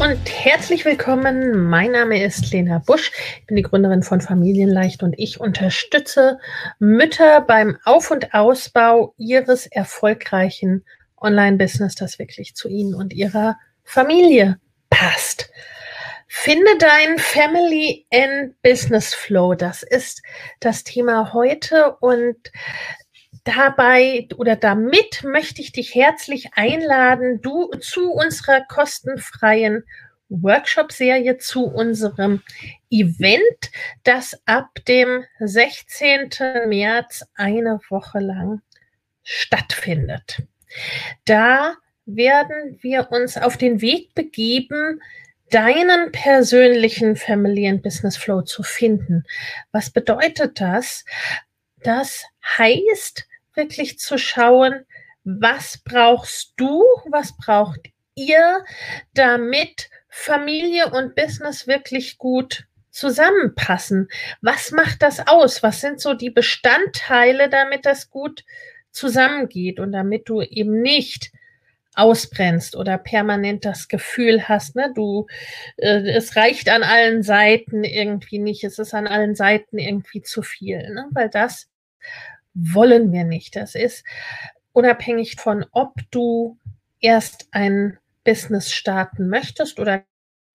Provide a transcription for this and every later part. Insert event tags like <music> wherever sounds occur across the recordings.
Und herzlich willkommen. Mein Name ist Lena Busch. Ich bin die Gründerin von Familienleicht und ich unterstütze Mütter beim Auf- und Ausbau ihres erfolgreichen Online-Business, das wirklich zu ihnen und ihrer Familie passt. Finde dein Family and Business Flow. Das ist das Thema heute und dabei oder damit möchte ich dich herzlich einladen, du zu unserer kostenfreien Workshop-Serie zu unserem Event, das ab dem 16. März eine Woche lang stattfindet. Da werden wir uns auf den Weg begeben, deinen persönlichen Family and Business Flow zu finden. Was bedeutet das? Das heißt, wirklich zu schauen, was brauchst du, was braucht ihr, damit Familie und Business wirklich gut zusammenpassen. Was macht das aus? Was sind so die Bestandteile, damit das gut zusammengeht und damit du eben nicht ausbrennst oder permanent das Gefühl hast, ne, du, äh, es reicht an allen Seiten irgendwie nicht, es ist an allen Seiten irgendwie zu viel, ne, weil das wollen wir nicht. Das ist unabhängig von, ob du erst ein Business starten möchtest oder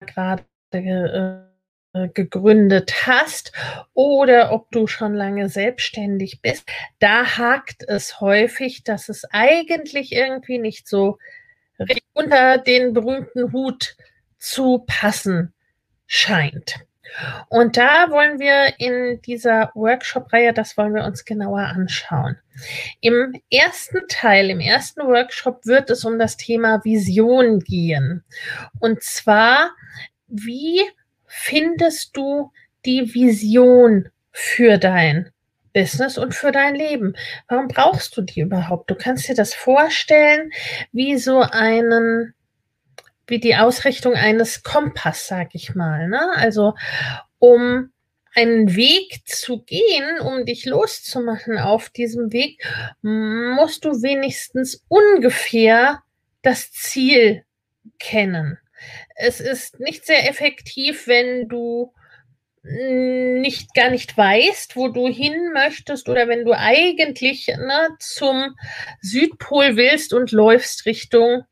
gerade äh, gegründet hast oder ob du schon lange selbstständig bist, da hakt es häufig, dass es eigentlich irgendwie nicht so unter den berühmten Hut zu passen scheint. Und da wollen wir in dieser Workshop-Reihe, das wollen wir uns genauer anschauen. Im ersten Teil, im ersten Workshop wird es um das Thema Vision gehen. Und zwar, wie findest du die Vision für dein Business und für dein Leben? Warum brauchst du die überhaupt? Du kannst dir das vorstellen wie so einen wie die Ausrichtung eines Kompass, sag ich mal. Ne? Also um einen Weg zu gehen, um dich loszumachen auf diesem Weg, musst du wenigstens ungefähr das Ziel kennen. Es ist nicht sehr effektiv, wenn du nicht gar nicht weißt, wo du hin möchtest oder wenn du eigentlich ne, zum Südpol willst und läufst Richtung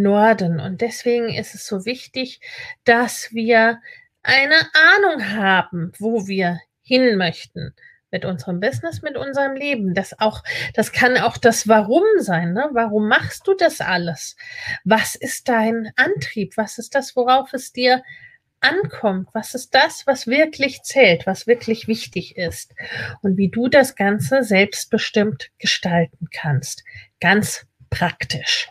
Norden. Und deswegen ist es so wichtig, dass wir eine Ahnung haben, wo wir hin möchten mit unserem Business, mit unserem Leben. Das auch, das kann auch das Warum sein. Ne? Warum machst du das alles? Was ist dein Antrieb? Was ist das, worauf es dir ankommt? Was ist das, was wirklich zählt, was wirklich wichtig ist? Und wie du das Ganze selbstbestimmt gestalten kannst. Ganz praktisch.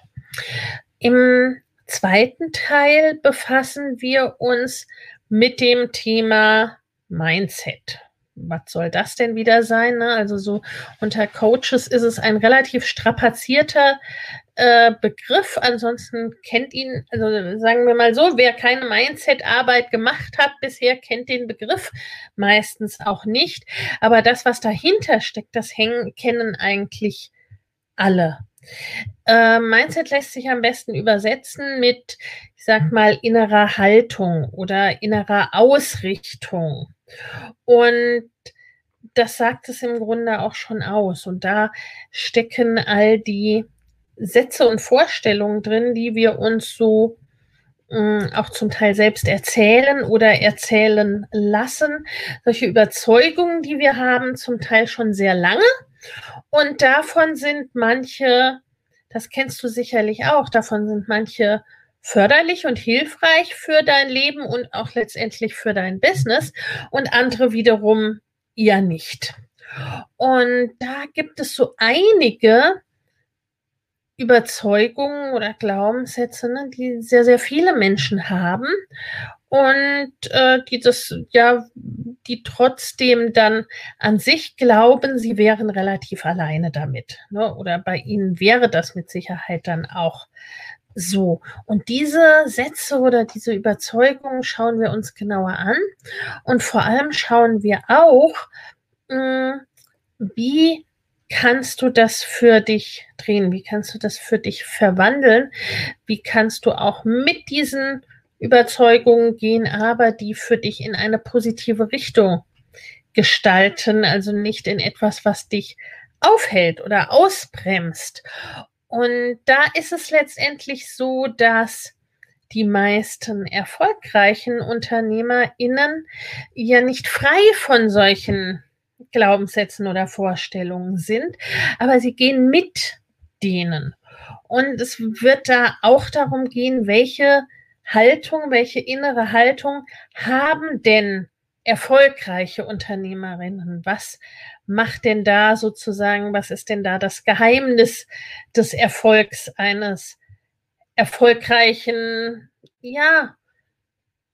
Im zweiten Teil befassen wir uns mit dem Thema Mindset. Was soll das denn wieder sein? Ne? Also so unter Coaches ist es ein relativ strapazierter äh, Begriff. Ansonsten kennt ihn, also sagen wir mal so, wer keine Mindset-Arbeit gemacht hat bisher, kennt den Begriff meistens auch nicht. Aber das, was dahinter steckt, das hängen, kennen eigentlich alle. Äh, Mindset lässt sich am besten übersetzen mit, ich sag mal, innerer Haltung oder innerer Ausrichtung. Und das sagt es im Grunde auch schon aus. Und da stecken all die Sätze und Vorstellungen drin, die wir uns so äh, auch zum Teil selbst erzählen oder erzählen lassen. Solche Überzeugungen, die wir haben, zum Teil schon sehr lange. Und davon sind manche, das kennst du sicherlich auch, davon sind manche förderlich und hilfreich für dein Leben und auch letztendlich für dein Business und andere wiederum eher nicht. Und da gibt es so einige Überzeugungen oder Glaubenssätze, ne, die sehr, sehr viele Menschen haben und äh, die das ja, die trotzdem dann an sich glauben, sie wären relativ alleine damit. Ne? Oder bei ihnen wäre das mit Sicherheit dann auch so. Und diese Sätze oder diese Überzeugungen schauen wir uns genauer an. Und vor allem schauen wir auch, mh, hm, wie kannst du das für dich drehen? Wie kannst du das für dich verwandeln? Wie kannst du auch mit diesen Überzeugungen gehen, aber die für dich in eine positive Richtung gestalten, also nicht in etwas, was dich aufhält oder ausbremst. Und da ist es letztendlich so, dass die meisten erfolgreichen UnternehmerInnen ja nicht frei von solchen Glaubenssätzen oder Vorstellungen sind, aber sie gehen mit denen. Und es wird da auch darum gehen, welche Haltung, welche innere Haltung haben denn erfolgreiche Unternehmerinnen? Was macht denn da sozusagen, was ist denn da das Geheimnis des Erfolgs eines erfolgreichen, ja,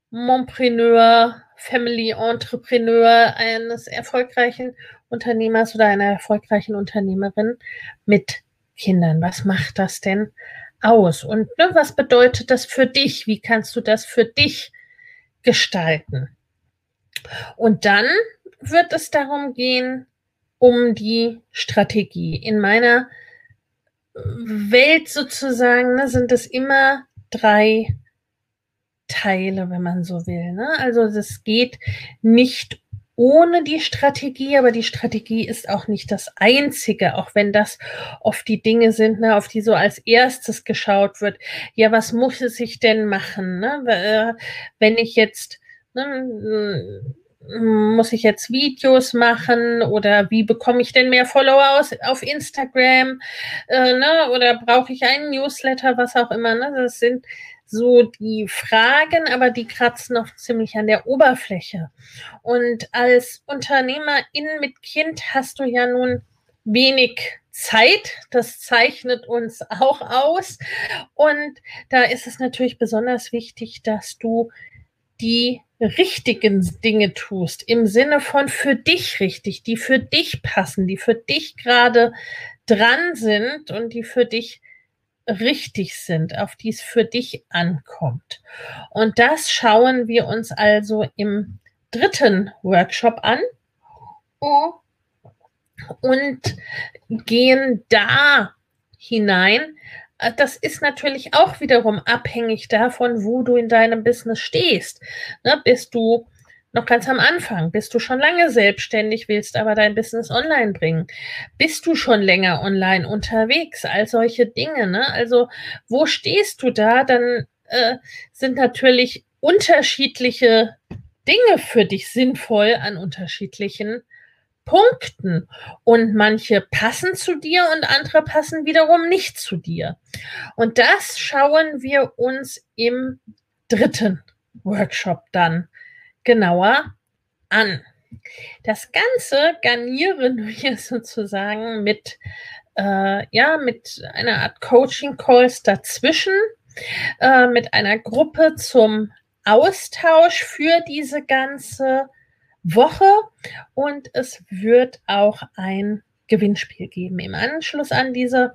Montpreneur, Family Entrepreneur eines erfolgreichen Unternehmers oder einer erfolgreichen Unternehmerin mit Kindern. Was macht das denn aus? Und ne, was bedeutet das für dich? Wie kannst du das für dich gestalten? Und dann wird es darum gehen, um die Strategie. In meiner Welt sozusagen ne, sind es immer drei Teile, wenn man so will. Ne? Also es geht nicht ohne die Strategie, aber die Strategie ist auch nicht das Einzige, auch wenn das oft die Dinge sind, ne, auf die so als erstes geschaut wird. Ja, was muss es sich denn machen? Ne? Äh, wenn ich jetzt ne, muss ich jetzt Videos machen oder wie bekomme ich denn mehr Follower aus, auf Instagram äh, ne? oder brauche ich einen Newsletter, was auch immer. Ne? Das sind so die Fragen, aber die kratzen noch ziemlich an der Oberfläche. Und als Unternehmerin mit Kind hast du ja nun wenig Zeit. Das zeichnet uns auch aus. Und da ist es natürlich besonders wichtig, dass du die richtigen Dinge tust, im Sinne von für dich richtig, die für dich passen, die für dich gerade dran sind und die für dich richtig sind, auf die es für dich ankommt. Und das schauen wir uns also im dritten Workshop an und gehen da hinein. Das ist natürlich auch wiederum abhängig davon, wo du in deinem Business stehst. Ne, bist du noch ganz am Anfang? Bist du schon lange selbstständig, willst aber dein Business online bringen? Bist du schon länger online unterwegs? All solche Dinge. Ne? Also wo stehst du da? Dann äh, sind natürlich unterschiedliche Dinge für dich sinnvoll an unterschiedlichen Punkten. Und manche passen zu dir und andere passen wiederum nicht zu dir. Und das schauen wir uns im dritten Workshop dann genauer an. Das Ganze garnieren wir <laughs> sozusagen mit, äh, ja, mit einer Art Coaching-Calls dazwischen, äh, mit einer Gruppe zum Austausch für diese ganze Woche und es wird auch ein Gewinnspiel geben. Im Anschluss an diese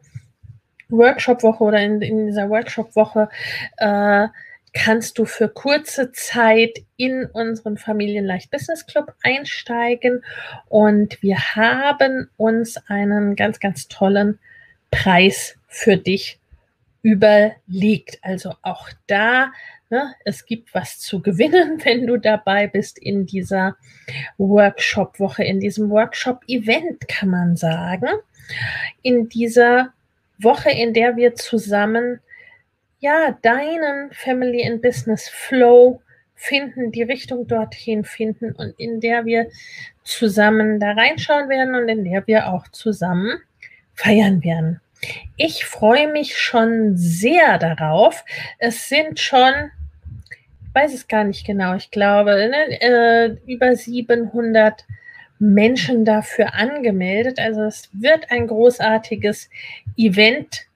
Workshop-Woche oder in, in dieser Workshop-Woche äh, kannst du für kurze Zeit in unseren Familienleicht Business Club einsteigen und wir haben uns einen ganz, ganz tollen Preis für dich überlegt. Also auch da, ne, es gibt was zu gewinnen, <laughs> wenn du dabei bist in dieser Workshop-Woche, in diesem Workshop-Event, kann man sagen. In dieser Woche, in der wir zusammen ja deinen Family and Business Flow finden, die Richtung dorthin finden und in der wir zusammen da reinschauen werden und in der wir auch zusammen feiern werden. Ich freue mich schon sehr darauf. Es sind schon, ich weiß es gar nicht genau, ich glaube, ne, äh, über 700 Menschen dafür angemeldet. Also es wird ein großartiges Event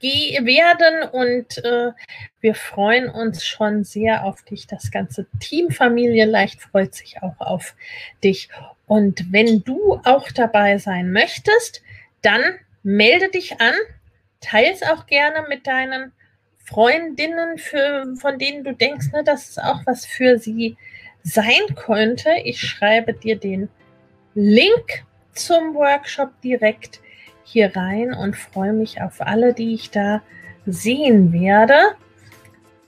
werden und äh, wir freuen uns schon sehr auf dich. Das ganze Team Familie leicht freut sich auch auf dich. Und wenn du auch dabei sein möchtest, dann melde dich an, teile es auch gerne mit deinen Freundinnen, für, von denen du denkst, ne, dass es auch was für sie sein könnte. Ich schreibe dir den Link zum Workshop direkt hier rein und freue mich auf alle, die ich da sehen werde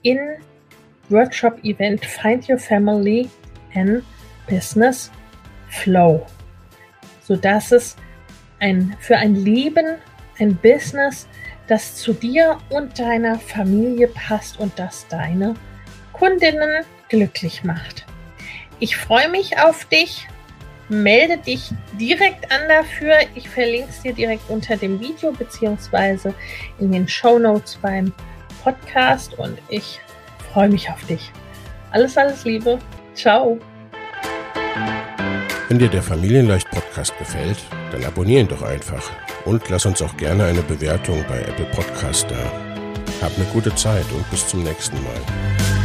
in Workshop Event Find Your Family and Business Flow, sodass es ein, für ein Leben, ein Business, das zu dir und deiner Familie passt und das deine Kundinnen glücklich macht. Ich freue mich auf dich melde dich direkt an dafür. Ich verlinke es dir direkt unter dem Video beziehungsweise in den Show Notes beim Podcast und ich freue mich auf dich. Alles, alles Liebe. Ciao. Wenn dir der Familienleicht Podcast gefällt, dann abonniere ihn doch einfach und lass uns auch gerne eine Bewertung bei Apple Podcast da. Hab eine gute Zeit und bis zum nächsten Mal.